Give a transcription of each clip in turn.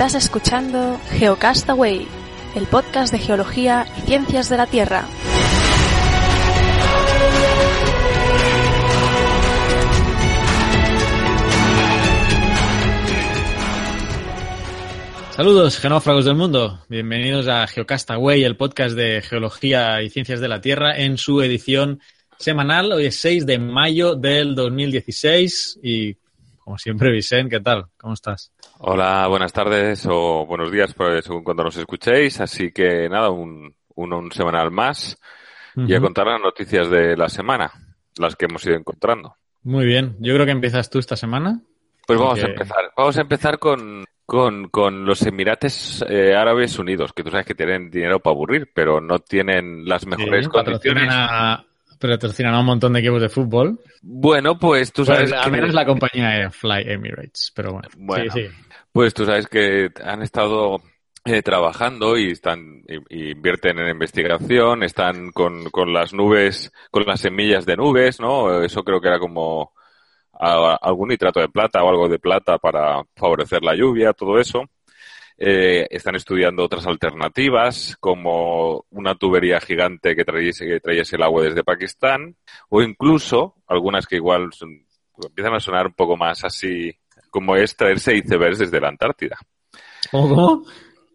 Estás escuchando Geocastaway, el podcast de geología y ciencias de la Tierra. Saludos, genófragos del mundo. Bienvenidos a Geocastaway, el podcast de geología y ciencias de la Tierra, en su edición semanal. Hoy es 6 de mayo del 2016 y, como siempre, Vicente, ¿qué tal? ¿Cómo estás? Hola, buenas tardes o buenos días, pues, según cuando nos escuchéis. Así que nada, un, un, un semanal más y a contar las noticias de la semana, las que hemos ido encontrando. Muy bien. Yo creo que empiezas tú esta semana. Pues vamos a empezar. Vamos a empezar con, con, con los Emirates eh, Árabes Unidos, que tú sabes que tienen dinero para aburrir, pero no tienen las mejores Sí, condiciones. a, patrocinan a un montón de equipos de fútbol. Bueno, pues tú sabes Pues, al que... menos la compañía de Fly Emirates, pero bueno. Bueno. Sí, sí. Pues tú sabes que han estado eh, trabajando y están y, y invierten en investigación, están con, con las nubes, con las semillas de nubes, ¿no? Eso creo que era como a- algún nitrato de plata o algo de plata para favorecer la lluvia, todo eso. Eh, están estudiando otras alternativas, como una tubería gigante que trayese, que trayese el agua desde Pakistán, o incluso algunas que igual son- empiezan a sonar un poco más así, como es traerse icebergs desde la Antártida. ¿Cómo?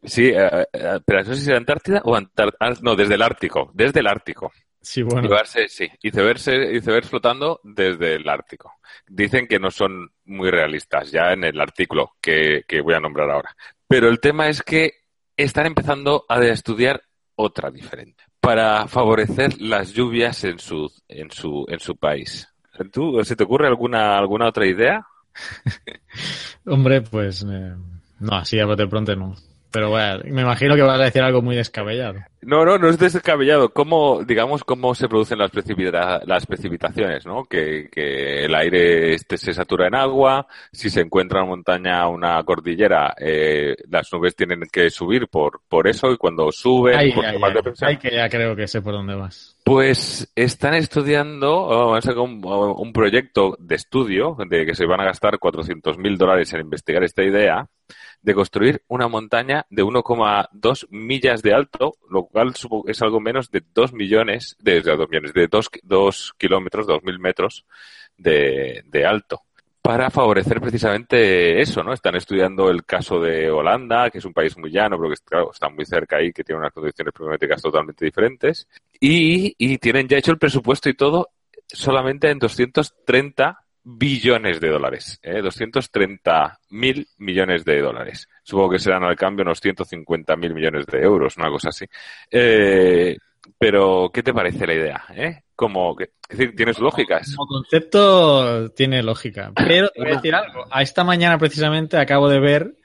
Sí, eh, eh, pero no sé si la Antártida o Antar- ah, no, desde el Ártico, desde el Ártico. Sí, bueno. Llevarse, sí, icebergs, icebergs flotando desde el Ártico. Dicen que no son muy realistas, ya en el artículo que, que voy a nombrar ahora. Pero el tema es que están empezando a estudiar otra diferente para favorecer las lluvias en su, en su, en su país. ¿Tú, se te ocurre alguna, alguna otra idea? Hombre, pues eh, no, así a bote pronto no. Pero bueno, me imagino que vas a decir algo muy descabellado. No, no, no es descabellado. ¿Cómo, digamos, cómo se producen las, precipita- las precipitaciones, ¿no? Que, que el aire este se satura en agua, si se encuentra una montaña, una cordillera, eh, las nubes tienen que subir por, por eso y cuando suben, Ay, por de presión, ay, que ya creo que sé por dónde vas. Pues están estudiando, un, proyecto de estudio de que se van a gastar 400 mil dólares en investigar esta idea de construir una montaña de 1,2 millas de alto, lo cual es algo menos de 2 millones, de, de 2 millones, de 2, 2 kilómetros, 2.000 metros de alto. Para favorecer precisamente eso, ¿no? Están estudiando el caso de Holanda, que es un país muy llano, pero que claro, está muy cerca ahí, que tiene unas condiciones climáticas totalmente diferentes. Y, y tienen ya hecho el presupuesto y todo solamente en 230 billones de dólares, ¿eh? 230 mil millones de dólares. Supongo que serán al cambio unos 150 mil millones de euros, una cosa así. Eh, pero, ¿qué te parece la idea? ¿Eh? Como, que, es decir, tienes lógicas. Como concepto tiene lógica. Pero te voy a decir algo. A esta mañana precisamente acabo de ver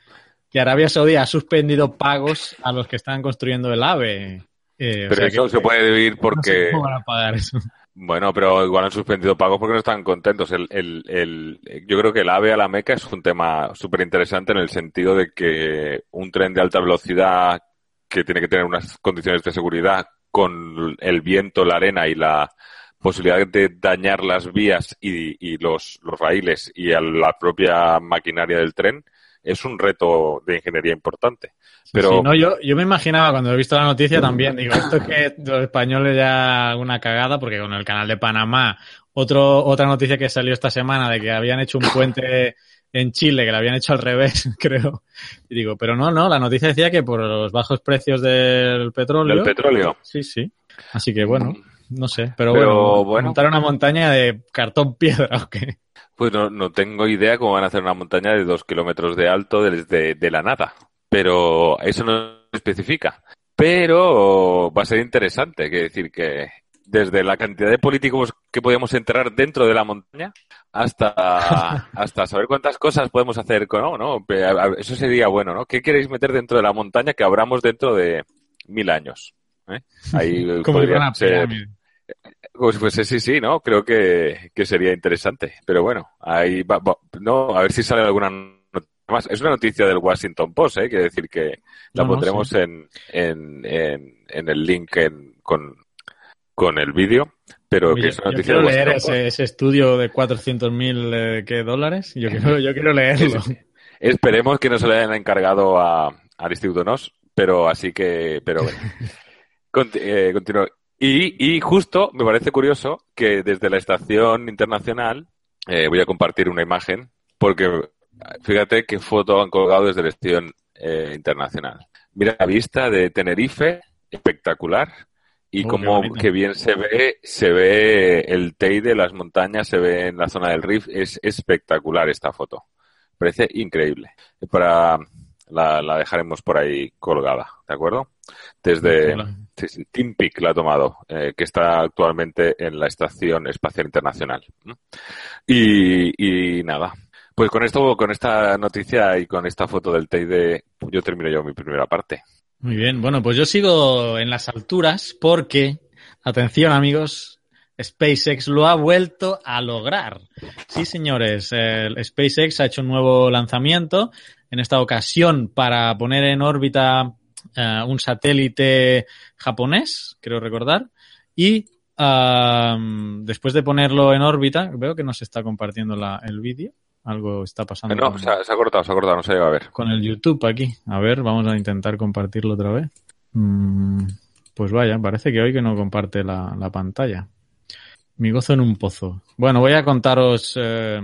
que Arabia Saudí ha suspendido pagos a los que están construyendo el AVE. Eh, o Pero sea eso que- se puede no sé porque, cómo van a pagar eso. bueno, pero igual han suspendido pagos porque no están contentos. El, el, el, yo creo que el AVE a la Meca es un tema súper interesante en el sentido de que un tren de alta velocidad que tiene que tener unas condiciones de seguridad con el viento, la arena y la posibilidad de dañar las vías y, y los, los raíles y a la propia maquinaria del tren es un reto de ingeniería importante. Pero Sí, no, yo, yo me imaginaba cuando he visto la noticia también, digo, esto es que los españoles ya una cagada, porque con el canal de Panamá, otro, otra noticia que salió esta semana de que habían hecho un puente en Chile, que lo habían hecho al revés, creo. Y digo, pero no, no, la noticia decía que por los bajos precios del petróleo. del petróleo. Sí, sí. Así que bueno, no sé. Pero, Pero, bueno, bueno. montar una montaña de cartón piedra o qué. Pues no, no tengo idea cómo van a hacer una montaña de dos kilómetros de alto desde de la nada. Pero eso no especifica. Pero va a ser interesante, que decir que desde la cantidad de políticos que podemos enterrar dentro de la montaña hasta, hasta saber cuántas cosas podemos hacer con, no, eso sería bueno, ¿no? ¿Qué queréis meter dentro de la montaña que abramos dentro de mil años? ¿Eh? Ahí Como podría ser- pues, pues sí, sí, ¿no? Creo que, que sería interesante. Pero bueno, ahí va, va- no, a ver si sale alguna noticia más. Es una noticia del Washington Post, ¿eh? Quiere decir que la No, no, pondremos sí. en, en, en, en el link en- con, con el vídeo. Pero que es yo quiero leer ese, ese estudio de 400.000 eh, ¿qué dólares. Yo quiero, yo quiero leerlo. Esperemos que no se le hayan encargado a, al Instituto NOS, pero así que, pero bueno. Eh, continúo. Y, y justo me parece curioso que desde la estación internacional, eh, voy a compartir una imagen, porque fíjate qué foto han colgado desde la estación eh, internacional. Mira la vista de Tenerife, espectacular. Y Oh, como bonito. que bien se ve, se ve el Teide, las montañas, se ve en la zona del Rift. Es espectacular esta foto. Parece increíble. Para la, la dejaremos por ahí colgada, ¿de acuerdo? Desde sí, sí, Team Peak la ha tomado, eh, que está actualmente en la Estación Espacial Internacional. Y, y nada. Pues con esto, con esta noticia y con esta foto del Teide, yo termino yo mi primera parte. Muy bien, bueno, pues yo sigo en las alturas porque, atención amigos, SpaceX lo ha vuelto a lograr. Sí, señores, SpaceX ha hecho un nuevo lanzamiento, en esta ocasión para poner en órbita eh, un satélite japonés, creo recordar, y ah, después de ponerlo en órbita, veo que no se está compartiendo la- el vídeo, algo está pasando. No, con- se ha, se ha cortado, se ha cortado, no se llega a ver. con el YouTube aquí. A ver, vamos a intentar compartirlo otra vez. Mm, pues vaya, parece que hoy que no comparte la, la pantalla. Mi gozo en un pozo. Bueno, voy a contaros eh,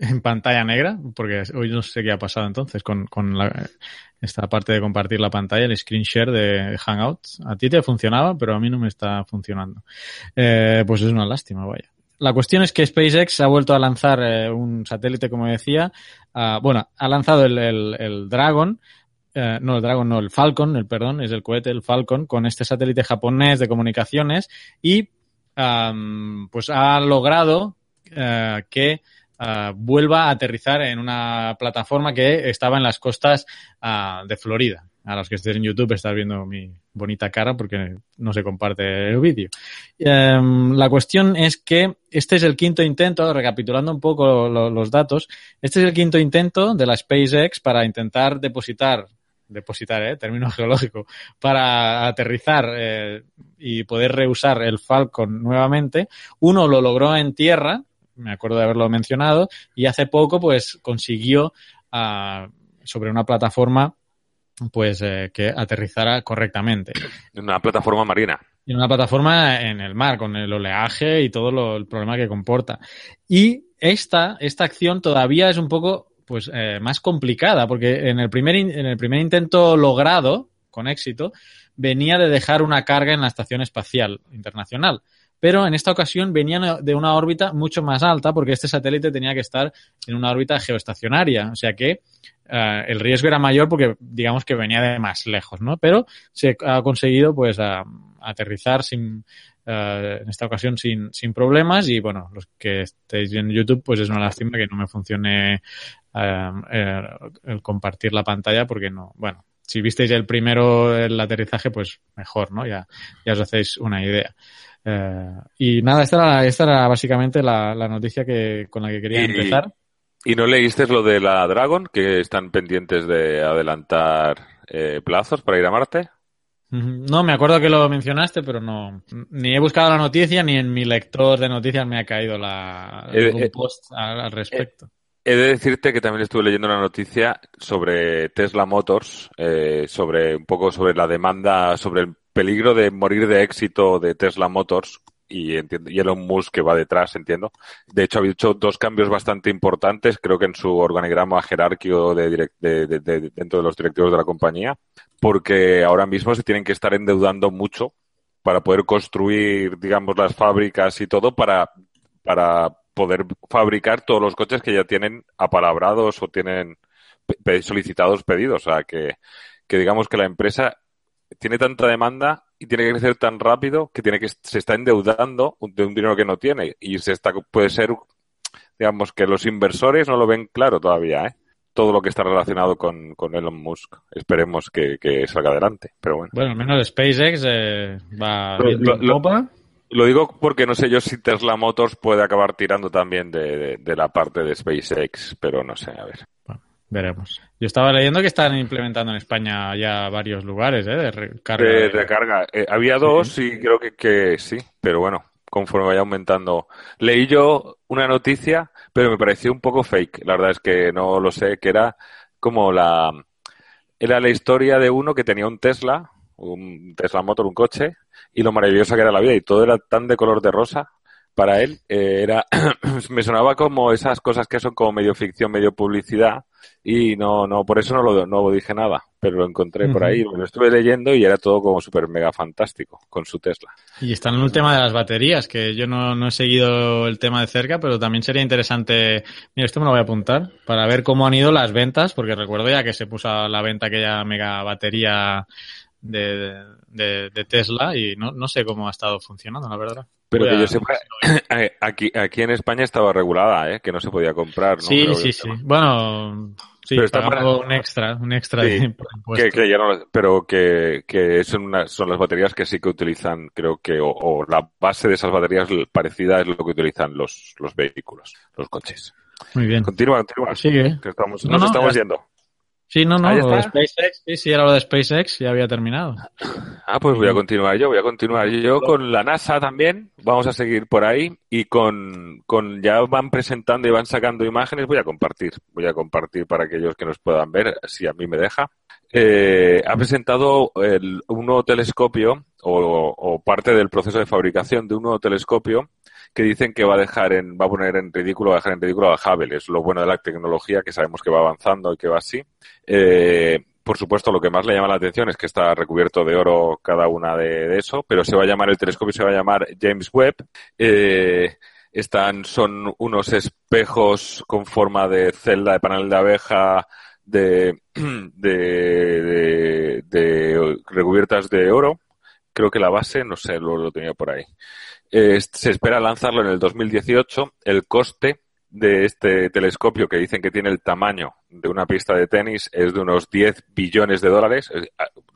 en pantalla negra, porque hoy no sé qué ha pasado entonces con, con la- esta parte de compartir la pantalla, el screen share de Hangouts. A ti te funcionaba, pero a mí no me está funcionando. Eh, pues es una lástima, vaya. La cuestión es que SpaceX ha vuelto a lanzar eh, un satélite, como decía. ah, bueno, ha lanzado el, el- el Dragon, eh, no el Dragon, no, el Falcon, el perdón, es el cohete, el Falcon, con este satélite japonés de comunicaciones y pues ha logrado eh, que ah, vuelva a aterrizar en una plataforma que estaba en las costas ah, de Florida. A los que estés en YouTube estás viendo mi bonita cara porque no se comparte el vídeo. Em, la cuestión es que este es el quinto intento, recapitulando un poco lo- los datos, este es el quinto intento de la SpaceX para intentar depositar, depositar, eh, término geológico, para aterrizar eh, y poder reusar el Falcon nuevamente. Uno lo logró en tierra, me acuerdo de haberlo mencionado, y hace poco pues consiguió ah, sobre una plataforma pues eh, que aterrizara correctamente Una plataforma marina. y una plataforma en el mar, con el oleaje y todo lo, el problema que comporta. Y esta, esta acción todavía es un poco pues eh, más complicada, porque en el, primer, in- en el primer intento logrado, con éxito, venía de dejar una carga en la Estación Espacial Internacional. Pero en esta ocasión venía de una órbita mucho más alta, porque este satélite tenía que estar en una órbita geoestacionaria. O sea que eh, el riesgo era mayor porque digamos que venía de más lejos, ¿no? Pero se ha conseguido pues a- aterrizar sin eh, en esta ocasión sin, sin problemas y bueno, los que estéis en YouTube pues es una lástima que no me funcione eh, eh, el compartir la pantalla porque no, bueno, si visteis el primero el aterrizaje pues mejor, ¿no? Ya, ya os hacéis una idea. Y nada, esta era, esta era básicamente la, la noticia que, con la que quería empezar. ¿Y no leíste lo de la Dragon, que están pendientes de adelantar eh, plazos para ir a Marte? No, me acuerdo que lo mencionaste, pero no. Ni he buscado la noticia, ni en mi lector de noticias me ha caído la, Eh, algún eh, post al, al respecto. He de decirte que también estuve leyendo una noticia sobre Tesla Motors, eh, sobre un poco sobre la demanda, sobre el peligro de morir de éxito de Tesla Motors y, entiendo, y Elon Musk que va detrás, entiendo. De hecho, ha hecho dos cambios bastante importantes, creo que en su organigrama jerárquico de de- de- de- dentro de los directivos de la compañía, porque ahora mismo se tienen que estar endeudando mucho para poder construir, digamos, las fábricas y todo para, para poder fabricar todos los coches que ya tienen apalabrados o tienen solicitados pedidos. O sea, que, que digamos que la empresa tiene tanta demanda y tiene que crecer tan rápido que tiene que se está endeudando de un dinero que no tiene. Y se está puede ser digamos que los inversores no lo ven claro todavía ¿eh? todo lo que está relacionado con, con Elon Musk. Esperemos que, que salga adelante pero bueno. Bueno, al menos SpaceX eh, va Lo- lo- lo- digo porque no sé yo si Tesla Motors puede acabar tirando también de, de- de la parte de SpaceX pero no sé a ver Veremos. Yo estaba leyendo que están implementando en España ya varios lugares ¿eh? de recarga. de de- recarga Eh, había dos y creo que, que sí pero bueno conforme vaya aumentando. Leí yo una noticia, pero me pareció un poco fake. La verdad es que no lo sé, que era como la era la historia de uno que tenía un Tesla, un Tesla Motor, un coche, y lo maravillosa que era la vida, y todo era tan de color de rosa para él, eh, era me sonaba como esas cosas que son como medio ficción, medio publicidad, y no, no, por eso no lo, no dije nada, pero lo encontré por ahí, lo estuve leyendo y era todo como súper mega fantástico con su Tesla. Y está en el tema de las baterías, que yo no, no he seguido el tema de cerca, pero también sería interesante, mira, esto me lo voy a apuntar, para ver cómo han ido las ventas, porque recuerdo ya que se puso a la venta aquella mega batería de, de, de Tesla y no, no sé cómo ha estado funcionando, la verdad. Pero que yo sepa, aquí, aquí en España estaba regulada, ¿eh? que no se podía comprar. ¿no? Sí, sí, sí. Bueno, sí, pero está para... un extra, un extra sí, de que, que ya no, Pero que, que son, una, son las baterías que sí que utilizan, creo que, o, o, la base de esas baterías parecida es lo que utilizan los, los vehículos, los coches. Muy bien. Continúa, continúa. Sigue. Que estamos, no, nos no, estamos ya... yendo. Sí, no, no, lo de SpaceX, sí, sí, era lo de SpaceX, ya había terminado. Ah, pues voy a continuar yo, voy a continuar yo con la NASA también, vamos a seguir por ahí y con, con ya van presentando y van sacando imágenes, voy a compartir, voy a compartir para aquellos que nos puedan ver, si a mí me deja. Eh, ha presentado el, un nuevo telescopio o, o parte del proceso de fabricación de un nuevo telescopio que dicen que va a dejar en, va a poner en ridículo, va a dejar en ridículo a Hubble. Es lo bueno de la tecnología, que sabemos que va avanzando y que va así. Eh, por supuesto, lo que más le llama la atención es que está recubierto de oro cada una de, de eso, pero se va a llamar, el telescopio se va a llamar James Webb. Eh, están, son unos espejos con forma de celda de panel de abeja de, de, de, recubiertas de oro. Creo que la base, no sé, lo, lo tenía por ahí. Eh, se espera lanzarlo en el 2018. El coste de este telescopio, que dicen que tiene el tamaño de una pista de tenis, es de unos 10 billones de dólares.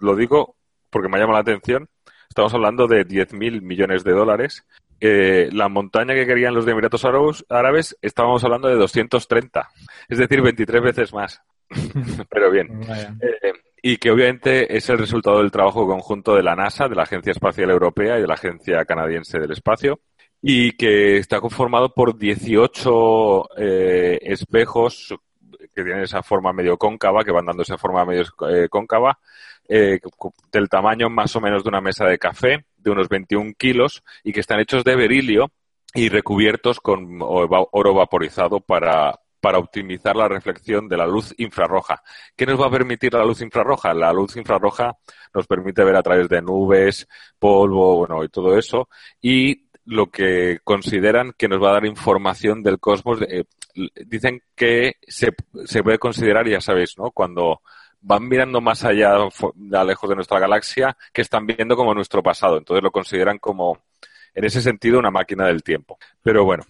Lo digo porque me llama la atención. Estamos hablando de 10.000 millones de dólares. Eh, la montaña que querían los de Emiratos Árabes, estábamos hablando de 230, es decir, 23 veces más. Pero bien. Eh, y que obviamente es el resultado del trabajo conjunto de la NASA, de la Agencia Espacial Europea y de la Agencia Canadiense del Espacio, y que está conformado por 18 eh, espejos que tienen esa forma medio cóncava, que van dando esa forma medio eh, cóncava, eh, del tamaño más o menos de una mesa de café, de unos 21 kilos, y que están hechos de berilio y recubiertos con oro vaporizado para, para optimizar la reflexión de la luz infrarroja. ¿Qué nos va a permitir la luz infrarroja? La luz infrarroja nos permite ver a través de nubes, polvo, bueno, y todo eso, y lo que consideran que nos va a dar información del cosmos. Eh, dicen que se, se puede considerar, ya sabéis, ¿no? Cuando van mirando más allá, lejos de nuestra galaxia, que están viendo como nuestro pasado. Entonces lo consideran como, en ese sentido, una máquina del tiempo. Pero bueno,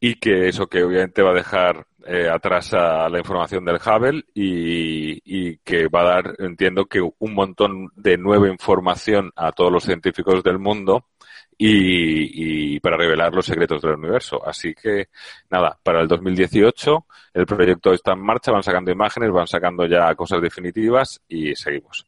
y que eso que obviamente va a dejar eh, atrás a la información del Hubble y, y, que va a dar, entiendo que un montón de nueva información a todos los científicos del mundo y, y, para revelar los secretos del universo. Así que nada, para el 2018 el proyecto está en marcha, van sacando imágenes, van sacando ya cosas definitivas y seguimos.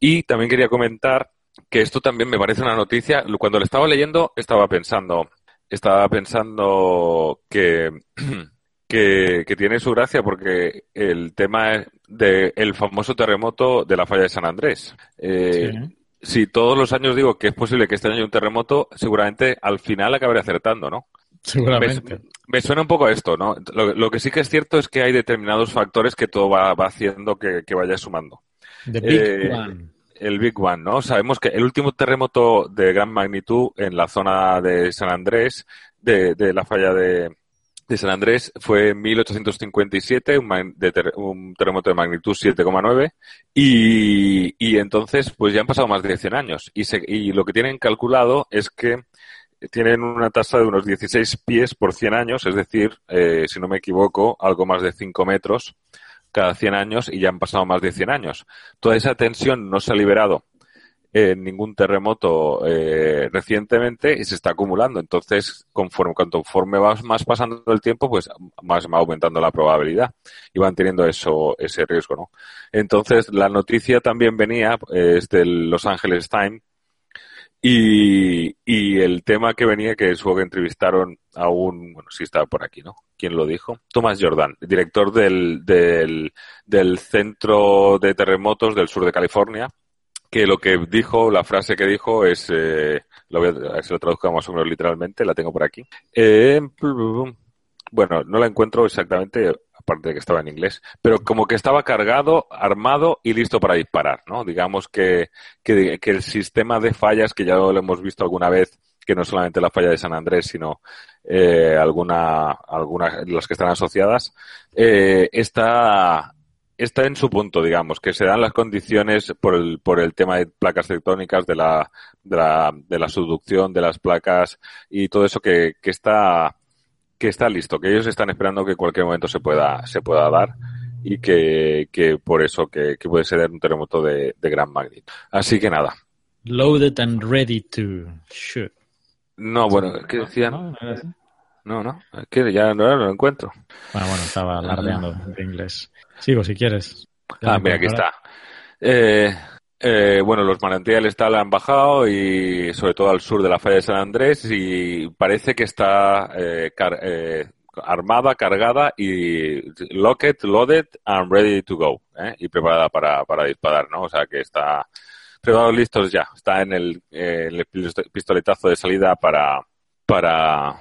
Y también quería comentar que esto también me parece una noticia. Cuando lo estaba leyendo estaba pensando, estaba pensando que, que, que, tiene su gracia porque el tema del el famoso terremoto de la falla de San Andrés. Eh, sí. Si todos los años digo que es posible que este año haya un terremoto, seguramente al final acabaré acertando, ¿no? Seguramente. Me, me, suena un poco a esto, ¿no? Lo, lo, que sí que es cierto es que hay determinados factores que todo va, va haciendo que, que, vaya sumando. The Big eh, One el Big One, ¿no? Sabemos que el último terremoto de gran magnitud en la zona de San Andrés, de, de la falla de, de, San Andrés, fue en 1857, un, un terremoto de magnitud 7,9, y, y entonces, pues ya han pasado más de 100 años. Y, se, y lo que tienen calculado es que tienen una tasa de unos 16 pies por 100 años, es decir, eh, si no me equivoco, algo más de 5 metros cada 100 años y ya han pasado más de 100 años. Toda esa tensión no se ha liberado en ningún terremoto eh, recientemente y se está acumulando. Entonces, conforme, conforme va más pasando el tiempo, pues más va aumentando la probabilidad y van teniendo eso, ese riesgo, ¿no? Entonces, la noticia también venía, eh, es del Los Angeles Times, Y, y el tema que venía, que supongo que entrevistaron a un, bueno, sí estaba por aquí, ¿no? ¿Quién lo dijo? Tomás Jordan, director del, del, del Centro de Terremotos del Sur de California, que lo que dijo, la frase que dijo es, eh, lo voy a, si lo traduzco más o menos literalmente, la tengo por aquí. Eh, bueno, no la encuentro exactamente, aparte de que estaba en inglés, pero como que estaba cargado, armado y listo para disparar, ¿no? Digamos que, que, que el sistema de fallas, que ya lo hemos visto alguna vez, que no solamente la falla de San Andrés, sino eh, alguna, algunas, las que están asociadas, eh, está, está en su punto, digamos, que se dan las condiciones por el, por el tema de placas tectónicas, de la, de la, de la subducción de las placas y todo eso que, que está, que está listo, que ellos están esperando que en cualquier momento se pueda, se pueda dar y que, que por eso que, que puede ser un terremoto de, de gran magnitud. Así que nada. Loaded and ready to shoot. No, bueno, ¿qué ¿No? decían? No, no, que ya no, no lo encuentro. Bueno, bueno, estaba alardeando de inglés. Sigo si quieres. Ya Ah, mira, aquí está. Eh, eh, bueno, los manantiales tal han bajado y sobre todo al sur de la falla de San Andrés y parece que está eh, car- eh, armada, cargada y locked, loaded and ready to go. ¿eh? Y preparada para, para disparar, ¿no? O sea que está preparados, listos ya. Está en el, eh, el pistoletazo de salida para, para,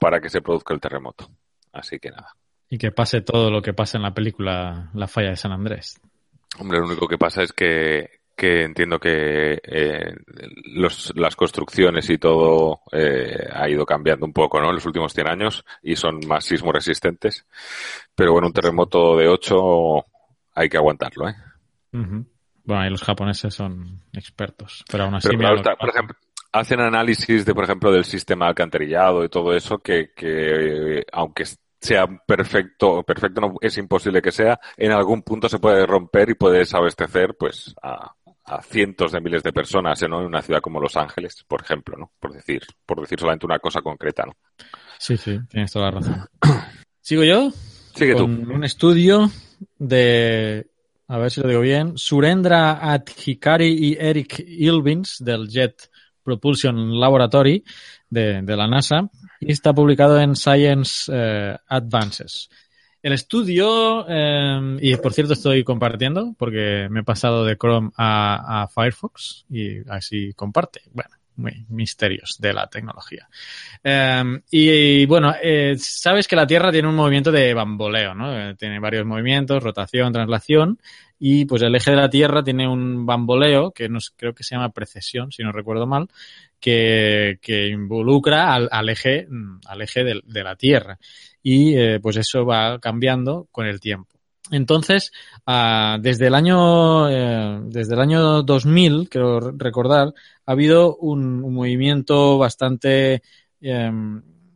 para que se produzca el terremoto. Así que nada. Y que pase todo lo que pasa en la película La falla de San Andrés. Hombre, lo único que pasa es que, que entiendo que eh, los, las construcciones y todo eh, ha ido cambiando un poco, ¿no? En los últimos 100 años y son más sismo resistentes. Pero bueno, un terremoto de 8 hay que aguantarlo, ¿eh? Bueno, ahí los japoneses son expertos. Pero aún así, Pero claro, está, por ejemplo, hacen análisis de, por ejemplo, del sistema alcantarillado y todo eso que, que eh, aunque sea perfecto, perfecto no es imposible que sea, en algún punto se puede romper y puede desabastecer, pues, a, a cientos de miles de personas, ¿no? En una ciudad como Los Ángeles, por ejemplo, ¿no? Por decir, por decir solamente una cosa concreta, ¿no? Sí, sí, tienes toda la razón. ¿Sigo yo? Sigue tú. un estudio de, a ver si lo digo bien, Surendra Adhikari y Eric Ilvins del Jet Propulsion Laboratory de, de la NASA y está publicado en Science eh, Advances. El estudio, eh, y por cierto estoy compartiendo porque me he pasado de Chrome a, a Firefox y así comparte. Bueno, muy misterios de la tecnología. Eh, y, bueno, eh, sabes que la Tierra tiene un movimiento de bamboleo, ¿no? Eh, tiene varios movimientos, rotación, traslación, y pues el eje de la Tierra tiene un bamboleo que nos, creo que se llama precesión, si no recuerdo mal, que, que involucra al, eje, mm, al eje de, de la Tierra. Y eh, pues eso va cambiando con el tiempo. Entonces, ah, desde el año eh, desde el año 2000, creo recordar, ha habido un, movimiento bastante eh,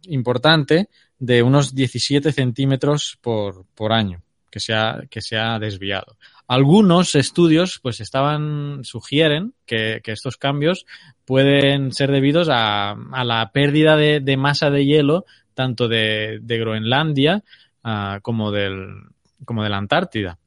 importante de unos 17 centímetros por, por año que se, ha, que se ha desviado. Algunos estudios pues estaban, sugieren que, que estos cambios pueden ser debidos a, a la pérdida de, de, masa de hielo tanto de, de Groenlandia uh, como, del, como de la Antártida.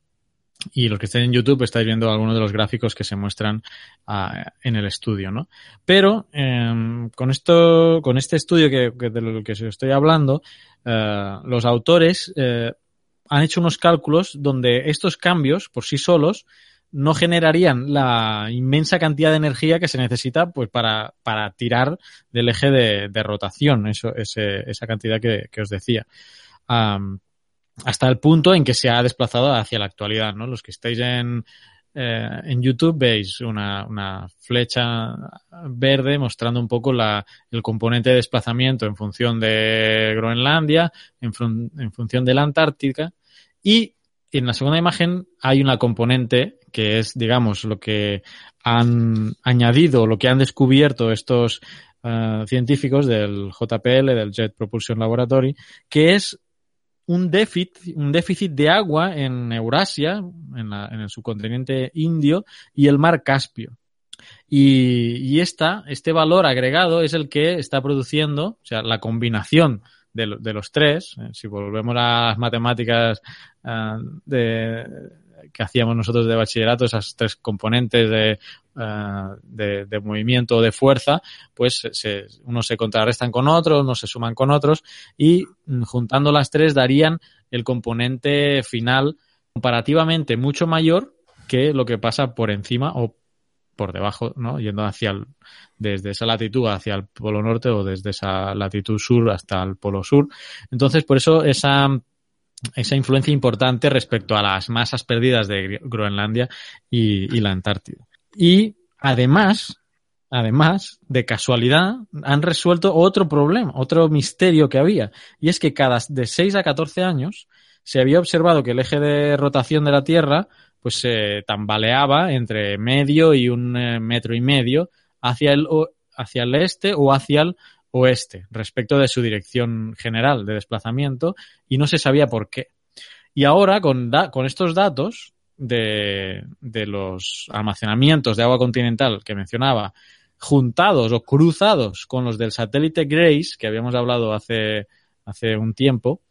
Y los que estén en YouTube estáis viendo algunos de los gráficos que se muestran uh, en el estudio, ¿no? Pero eh, con esto, con este estudio que, de lo que os estoy hablando, uh, los autores eh, han hecho unos cálculos donde estos cambios por sí solos no generarían la inmensa cantidad de energía que se necesita pues para, para tirar del eje de, rotación, esa cantidad que, os decía. Hasta el punto en que se ha desplazado hacia la actualidad, ¿no? Los que estáis en, eh, en YouTube veis una, una, flecha verde mostrando un poco la, el componente de desplazamiento en función de Groenlandia, en, en función de la Antártica y en la segunda imagen hay una componente que es, digamos, lo que han añadido, lo que han descubierto estos uh, científicos del JPL, del Jet Propulsion Laboratory, que es un déficit, un déficit de agua en Eurasia, en, la, en el subcontinente indio y el mar Caspio. Y, y esta, este valor agregado es el que está produciendo, o sea, la combinación de, los tres, eh, si volvemos a las matemáticas uh, de, que hacíamos nosotros de bachillerato, esas tres componentes de, de, de, movimiento o de fuerza, pues se, unos se contrarrestan con otros, unos se suman con otros y mm, juntando las tres darían el componente final comparativamente mucho mayor que lo que pasa por encima o por debajo, ¿no? Yendo hacia el, desde esa latitud hacia el polo norte o desde esa latitud sur hasta el polo sur. Entonces, por eso esa, esa influencia importante respecto a las masas perdidas de Groenlandia y, la Antártida. Y además, además, de casualidad, han resuelto otro problema, otro misterio que había. Y es que cada de 6 a 14 años se había observado que el eje de rotación de la Tierra pues se tambaleaba entre medio y un eh, metro y medio hacia el, hacia el este o hacia el oeste respecto de su dirección general de desplazamiento y no se sabía por qué. Y ahora con, da, con estos datos de, de los almacenamientos de agua continental que mencionaba, juntados o cruzados con los del satélite Grace, que habíamos hablado hace, hace un tiempo,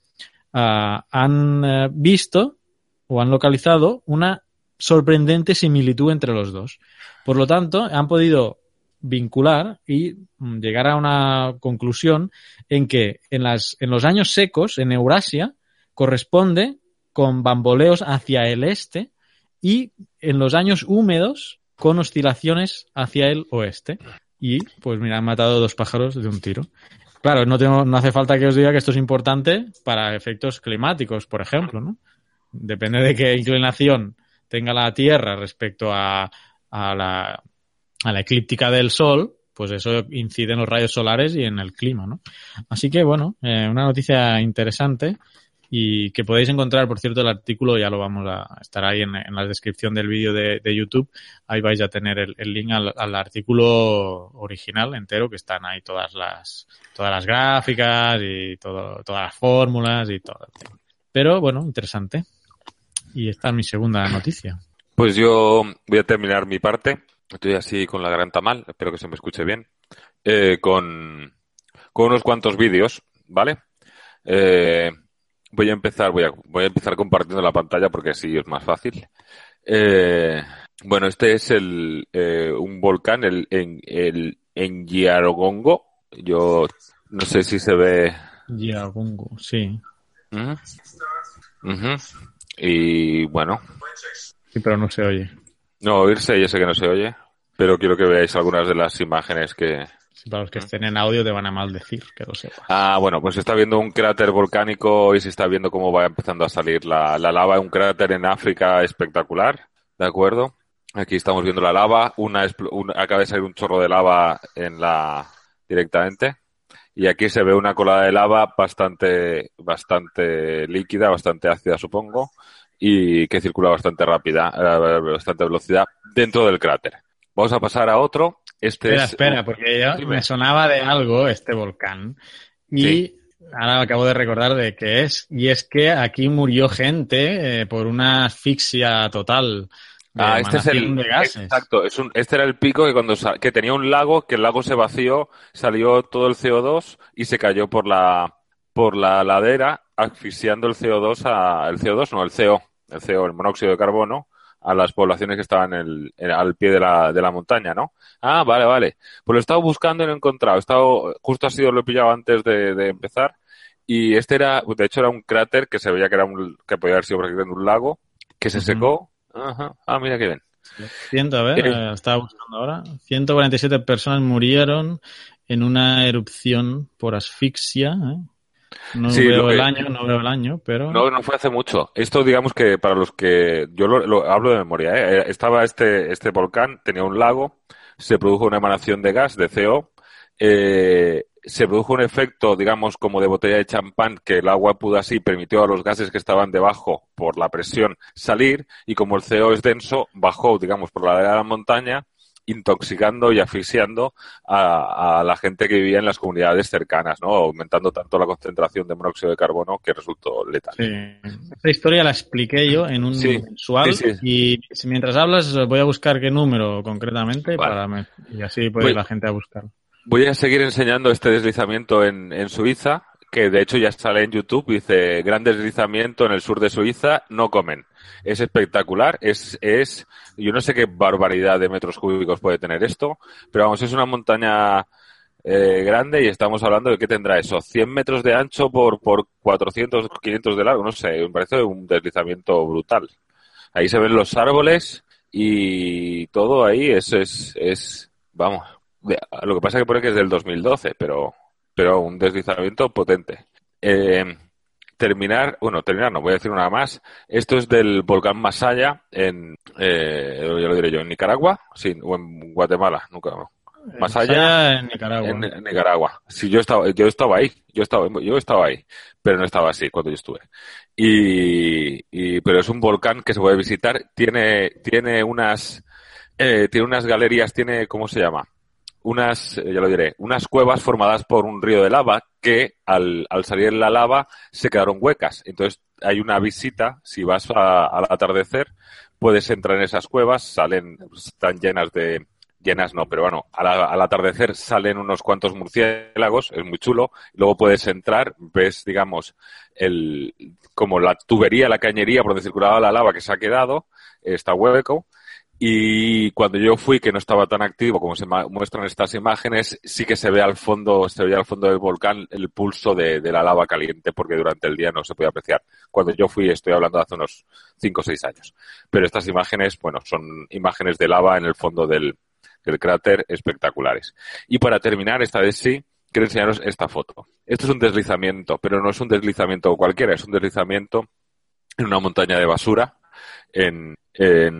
uh, han uh, visto o han localizado una sorprendente similitud entre los dos. Por lo tanto, han podido vincular y mm, llegar a una conclusión en que en, las, en los años secos, en Eurasia, corresponde con bamboleos hacia el este y en los años húmedos con oscilaciones hacia el oeste. Y pues mira, han matado dos pájaros de un tiro. Claro, no, tengo, no hace falta que os diga que esto es importante para efectos climáticos, por ejemplo, ¿no? Depende de qué inclinación tenga la Tierra respecto a, a, la, a la eclíptica del Sol, pues eso incide en los rayos solares y en el clima, ¿no? Así que, bueno, eh, una noticia interesante y que podéis encontrar, por cierto, el artículo, ya lo vamos a estar ahí en, la descripción del vídeo de, YouTube, ahí vais a tener el, link al, al, artículo original entero, que están ahí todas las, todas las gráficas y todo, todas las fórmulas y todo. Pero bueno, interesante. Y esta es mi segunda noticia. Pues yo voy a terminar mi parte. Estoy así con la garganta mal, espero que se me escuche bien. Eh, con, con unos cuantos vídeos, ¿vale? Eh, voy a empezar, voy a, voy a empezar compartiendo la pantalla porque así es más fácil. Eh, bueno, este es el, eh, un volcán, el, en, el en Giarogongo. Yo no sé si se ve. Giarogongo, sí. Uh -huh. Y bueno. Sí, pero no se oye. No, oírse yo sé que no se oye, pero quiero que veáis algunas de las imágenes que... Sí, para los que estén en audio te van a maldecir, que lo sepas. Ah, bueno, pues se está viendo un cráter volcánico y se está viendo cómo va empezando a salir la, la lava, un cráter en África espectacular, ¿de acuerdo? Aquí estamos viendo la lava, una, una acaba de salir un chorro de lava en la directamente y aquí se ve una colada de lava bastante, bastante líquida, bastante ácida, supongo, y que circula bastante rápida, eh, bastante velocidad dentro del cráter. Vamos a pasar a otro. Este espera, es... espera, porque yo Dime. me sonaba de algo este volcán y sí. ahora acabo de recordar de qué es y es que aquí murió gente eh, por una asfixia total. Ah, este es el exacto, es un, este era el pico que cuando que tenía un lago, que el lago se vació, salió todo el CO2 y se cayó por la por la ladera asfixiando el CO2 a el CO2 no, el CO, el CO, el monóxido de carbono a las poblaciones que estaban el, al pie de la, de la montaña, ¿no? Ah, vale, vale. Pues lo he estado buscando y no he encontrado. He estado, justo ha sido lo he pillado antes de, de empezar. Y este era, de hecho era un cráter que se veía que era un, que podía haber sido prácticamente un lago, que se secó, Ajá. Ah, mira qué bien. Ciento, a ver, eh, estaba buscando ahora. 147 personas murieron en una erupción por asfixia. ¿eh? No sí, veo el año, no veo el año, pero. No, no fue hace mucho. Esto, digamos que para los que. Yo lo, lo hablo de memoria, ¿eh? Estaba este, este volcán, tenía un lago, se produjo una emanación de gas, de CO. Eh, se produjo un efecto, digamos, como de botella de champán, que el agua pudo así, permitió a los gases que estaban debajo por la presión salir, y como el CO es denso, bajó, digamos, por la de la montaña, intoxicando y asfixiando a, a, la gente que vivía en las comunidades cercanas, ¿no? Aumentando tanto la concentración de monóxido de carbono que resultó letal. Sí. Esta historia la expliqué yo en un sí. mensual sí, sí. y mientras hablas voy a buscar qué número concretamente vale. para y así puede voy, la gente a buscar. Voy a seguir enseñando este deslizamiento en, en Suiza, que de hecho ya sale en YouTube, dice gran deslizamiento en el sur de Suiza, no comen. Es espectacular, es, es, yo no sé qué barbaridad de metros cúbicos puede tener esto, pero vamos, es una montaña eh, grande y estamos hablando de que tendrá eso, 100 metros de ancho por, por 400, 500 de largo, no sé, me parece un deslizamiento brutal. Ahí se ven los árboles y todo ahí es, es, es vamos, lo que pasa es que pone que es del 2012, pero, pero un deslizamiento potente. Eh, terminar, bueno, terminar, no voy a decir nada más. Esto es del volcán Masaya en, eh, ya lo diré yo, en Nicaragua, sí, o en Guatemala, nunca. Masaya, en Nicaragua. En, Nicaragua. Sí, yo estaba, yo estaba ahí, yo estaba, yo estaba ahí, pero no estaba así cuando yo estuve. Y, y pero es un volcán que se puede visitar. Tiene, tiene unas, eh, tiene unas galerías, tiene, ¿cómo se llama? Unas, eh, ya lo diré, unas cuevas formadas por un río de lava que al, al salir la lava se quedaron huecas. Entonces hay una visita, si vas al atardecer, puedes entrar en esas cuevas, salen, están llenas de, llenas no, pero bueno, al, atardecer salen unos cuantos murciélagos, es muy chulo, luego puedes entrar, ves, digamos, el, como la tubería, la cañería por donde circulaba la lava que se ha quedado, está hueco, y cuando yo fui, que no estaba tan activo como se muestran estas imágenes, sí que se ve al fondo, se veía al fondo del volcán el pulso de, la lava caliente, porque durante el día no se podía apreciar. Cuando yo fui, estoy hablando de hace unos 5 o 6 años. Pero estas imágenes, bueno, son imágenes de lava en el fondo del, cráter espectaculares. Y para terminar, esta vez sí, quiero enseñaros esta foto. Esto es un deslizamiento, pero no es un deslizamiento cualquiera, es un deslizamiento en una montaña de basura en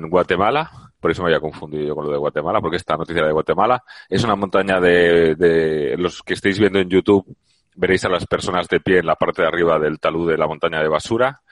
Guatemala, por eso me había confundido yo con lo de Guatemala, porque esta noticia de Guatemala es una montaña de, los que estáis viendo en YouTube, veréis a las personas de pie en la parte de arriba del talud de la montaña de basura.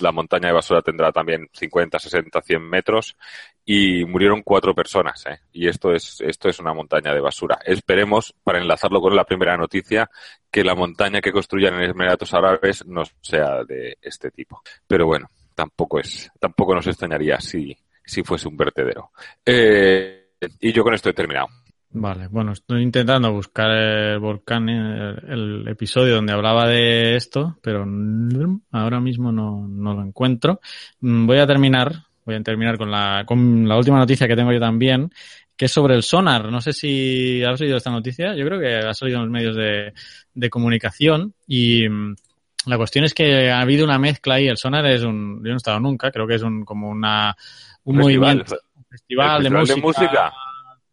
La montaña de basura tendrá también 50, 60, 100 metros y murieron cuatro personas. ¿eh? Y esto es, esto es una montaña de basura. Esperemos, para enlazarlo con la primera noticia, que la montaña que construyan en Emiratos Árabes no sea de este tipo. Pero bueno, tampoco es, tampoco nos extrañaría si, si fuese un vertedero. Eh, y yo con esto he terminado. Vale, bueno, estoy intentando buscar el volcán, el, episodio donde hablaba de esto, pero ahora mismo no, no, lo encuentro. Mm, voy a terminar, voy a terminar con la, con la última noticia que tengo yo también, que es sobre el sonar. No sé si has oído esta noticia, yo creo que ha salido en los medios de, de comunicación y mm, la cuestión es que ha habido una mezcla y el sonar es un, yo no he estado nunca, creo que es un, como una, un movimiento, un festival, de, música,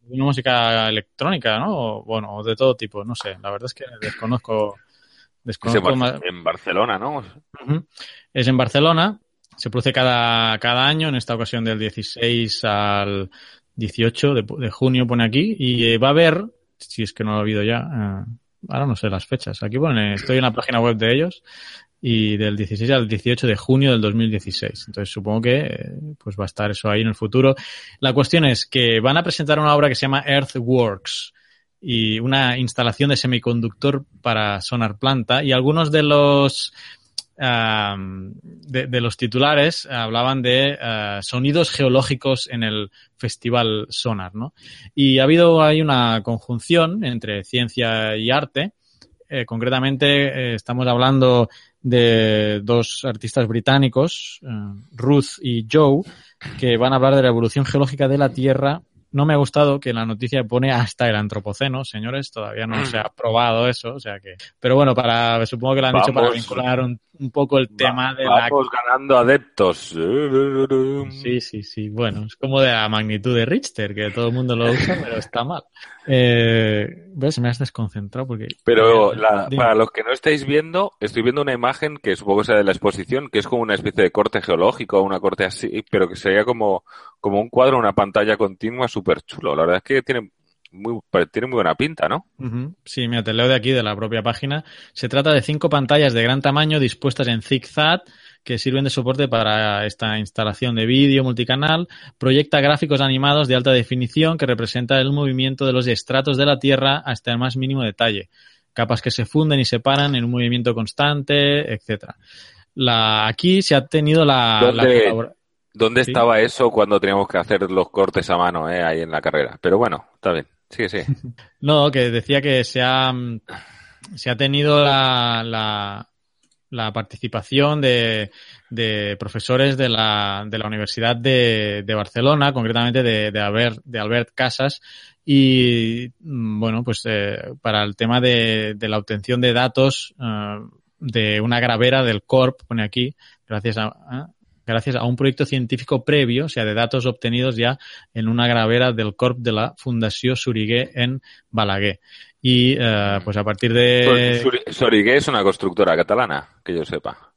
Una música electrónica, ¿no? O, bueno, de todo tipo, no sé. La verdad es que desconozco. desconozco más. En Barcelona, ¿no? Es en Barcelona. Se produce cada, cada año, en esta ocasión del 16 al 18 de, junio, pone aquí. Y eh, va a haber, si es que no lo ha habido ya, eh, ahora no sé las fechas. Aquí pone, estoy en la página web de ellos y del 16 al 18 de junio del 2016. Entonces supongo que eh, pues va a estar eso ahí en el futuro. La cuestión es que van a presentar una obra que se llama Earthworks y una instalación de semiconductor para sonar planta y algunos de los de, los titulares hablaban de eh, sonidos geológicos en el festival sonar, ¿no? Y ha habido ahí una conjunción entre ciencia y arte. Eh, concretamente estamos hablando de dos artistas británicos, eh, Ruth y Joe, que van a hablar de la evolución geológica de la Tierra. No me ha gustado que la noticia pone hasta el antropoceno, señores, todavía no se ha probado eso, o sea que, pero bueno, para, supongo que lo han hecho para vincular un, un poco el tema de la... Vamos ganando adeptos. Sí, sí, sí. Bueno, es como de la magnitud de Richter, que todo el mundo lo usa, pero está mal. Eh, ¿Ves? Me has desconcentrado porque... Pero para los que no estáis viendo, estoy viendo una imagen que supongo sea de la exposición, que es como una especie de corte geológico, una corte así, pero que sería como, como un cuadro, una pantalla continua súper chulo. La verdad es que tiene muy, tiene muy buena pinta, ¿no? Sí, mira, te leo de aquí, de la propia página. Se trata de cinco pantallas de gran tamaño dispuestas en zigzag que sirven de soporte para esta instalación de vídeo multicanal. Proyecta gráficos animados de alta definición que representa el movimiento de los estratos de la Tierra hasta el más mínimo detalle. Capas que se funden y separan en un movimiento constante, etcétera. La, aquí se ha tenido la, ¿Dónde, ¿Dónde estaba eso cuando teníamos que hacer los cortes a mano eh, ahí en la carrera? Pero bueno, está bien. Sí, sí. no, que decía que se ha, se ha tenido la, la, la participación de, de, profesores de la, de la Universidad de, de Barcelona, concretamente de, de, Albert, de Albert Casas, y mm, bueno, pues eh, para el tema de, de, la obtención de datos uh, de una gravera del CORP, pone aquí, gracias a, ¿eh? Gracias a un proyecto científico previo, o sea, de datos obtenidos ya en una gravera del CORP de la Fundació Soriguer en Balaguer. Y eh, pues a partir de... Soriguer es una constructora catalana, que yo sepa.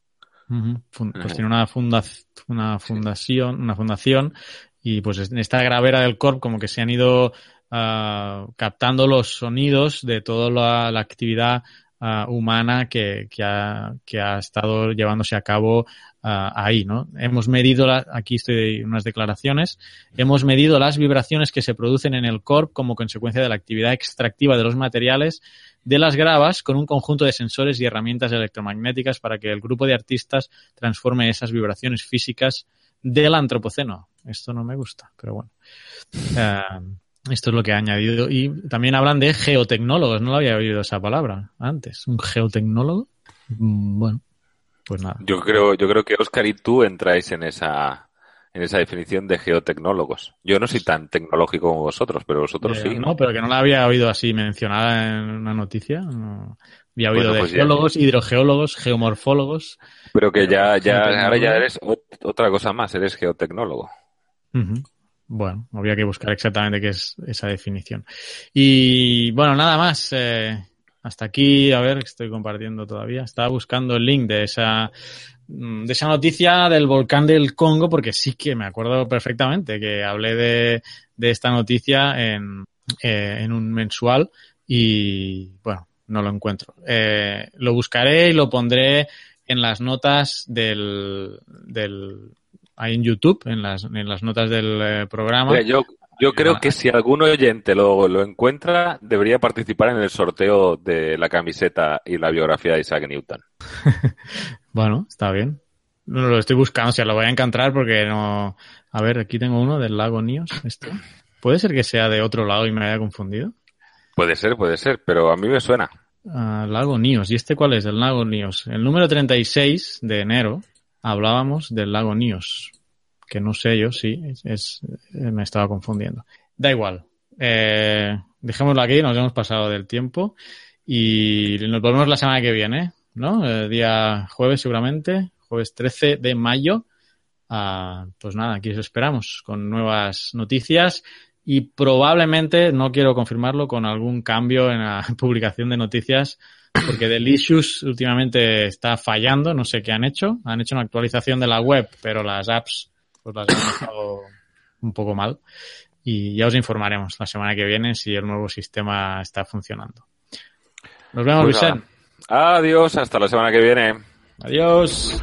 Uh -huh. Pues tiene una, funda una fundación, una fundación y pues en esta gravera del CORP como que se han ido uh, captando los sonidos de toda la, la actividad uh, humana que, que, ha, que ha estado llevándose a cabo uh, ahí, ¿no? Hemos medido, la, aquí estoy unas declaraciones, hemos medido las vibraciones que se producen en el corp como consecuencia de la actividad extractiva de los materiales de las gravas con un conjunto de sensores y herramientas electromagnéticas para que el grupo de artistas transforme esas vibraciones físicas del antropoceno. Esto no me gusta, pero bueno. Uh, esto es lo que ha añadido. Y también hablan de geotecnólogos. No lo había oído esa palabra antes. ¿Un geotecnólogo? Mm, bueno, pues nada. Yo creo, yo creo que Oscar y tú entráis en esa, en esa definición de geotecnólogos. Yo no soy tan tecnológico como vosotros, pero vosotros eh, sí. No, pero que no la había oído así mencionada en una noticia. No. Había oído bueno, pues de geólogos, ya. hidrogeólogos, geomorfólogos. Pero que ya, ya, ahora ya eres otra cosa más, eres geotecnólogo. Uh -huh. Bueno, habría que buscar exactamente qué es esa definición. Y bueno, nada más. Eh, hasta aquí, a ver, estoy compartiendo todavía. Estaba buscando el link de esa de esa noticia del volcán del Congo, porque sí que me acuerdo perfectamente que hablé de, de esta noticia en, eh, en un mensual y bueno, no lo encuentro. Eh, lo buscaré y lo pondré en las notas del, del ahí en YouTube, en las, en las notas del eh, programa. Mira, yo, yo creo que si algún oyente lo, lo encuentra, debería participar en el sorteo de la camiseta y la biografía de Isaac Newton. bueno, está bien. No lo estoy buscando, o sea, lo voy a encontrar porque no. A ver, aquí tengo uno del lago Nios. Este. ¿Puede ser que sea de otro lado y me haya confundido? Puede ser, puede ser, pero a mí me suena. Uh, lago Nios. ¿Y este cuál es? El lago Nios. El número 36 de enero hablábamos del lago Nios, que no sé yo si es, es, me estaba confundiendo. Da igual. Eh, dejémoslo aquí, nos hemos pasado del tiempo y nos volvemos la semana que viene, ¿no? El día jueves seguramente, jueves 13 de mayo. Uh, pues nada, aquí os esperamos con nuevas noticias y probablemente, no quiero confirmarlo, con algún cambio en la publicación de noticias porque Delicious últimamente está fallando, no sé qué han hecho. Han hecho una actualización de la web, pero las apps pues las han dejado un poco mal. Y ya os informaremos la semana que viene si el nuevo sistema está funcionando. Nos vemos, pues Vicente. Adiós, hasta la semana que viene. Adiós.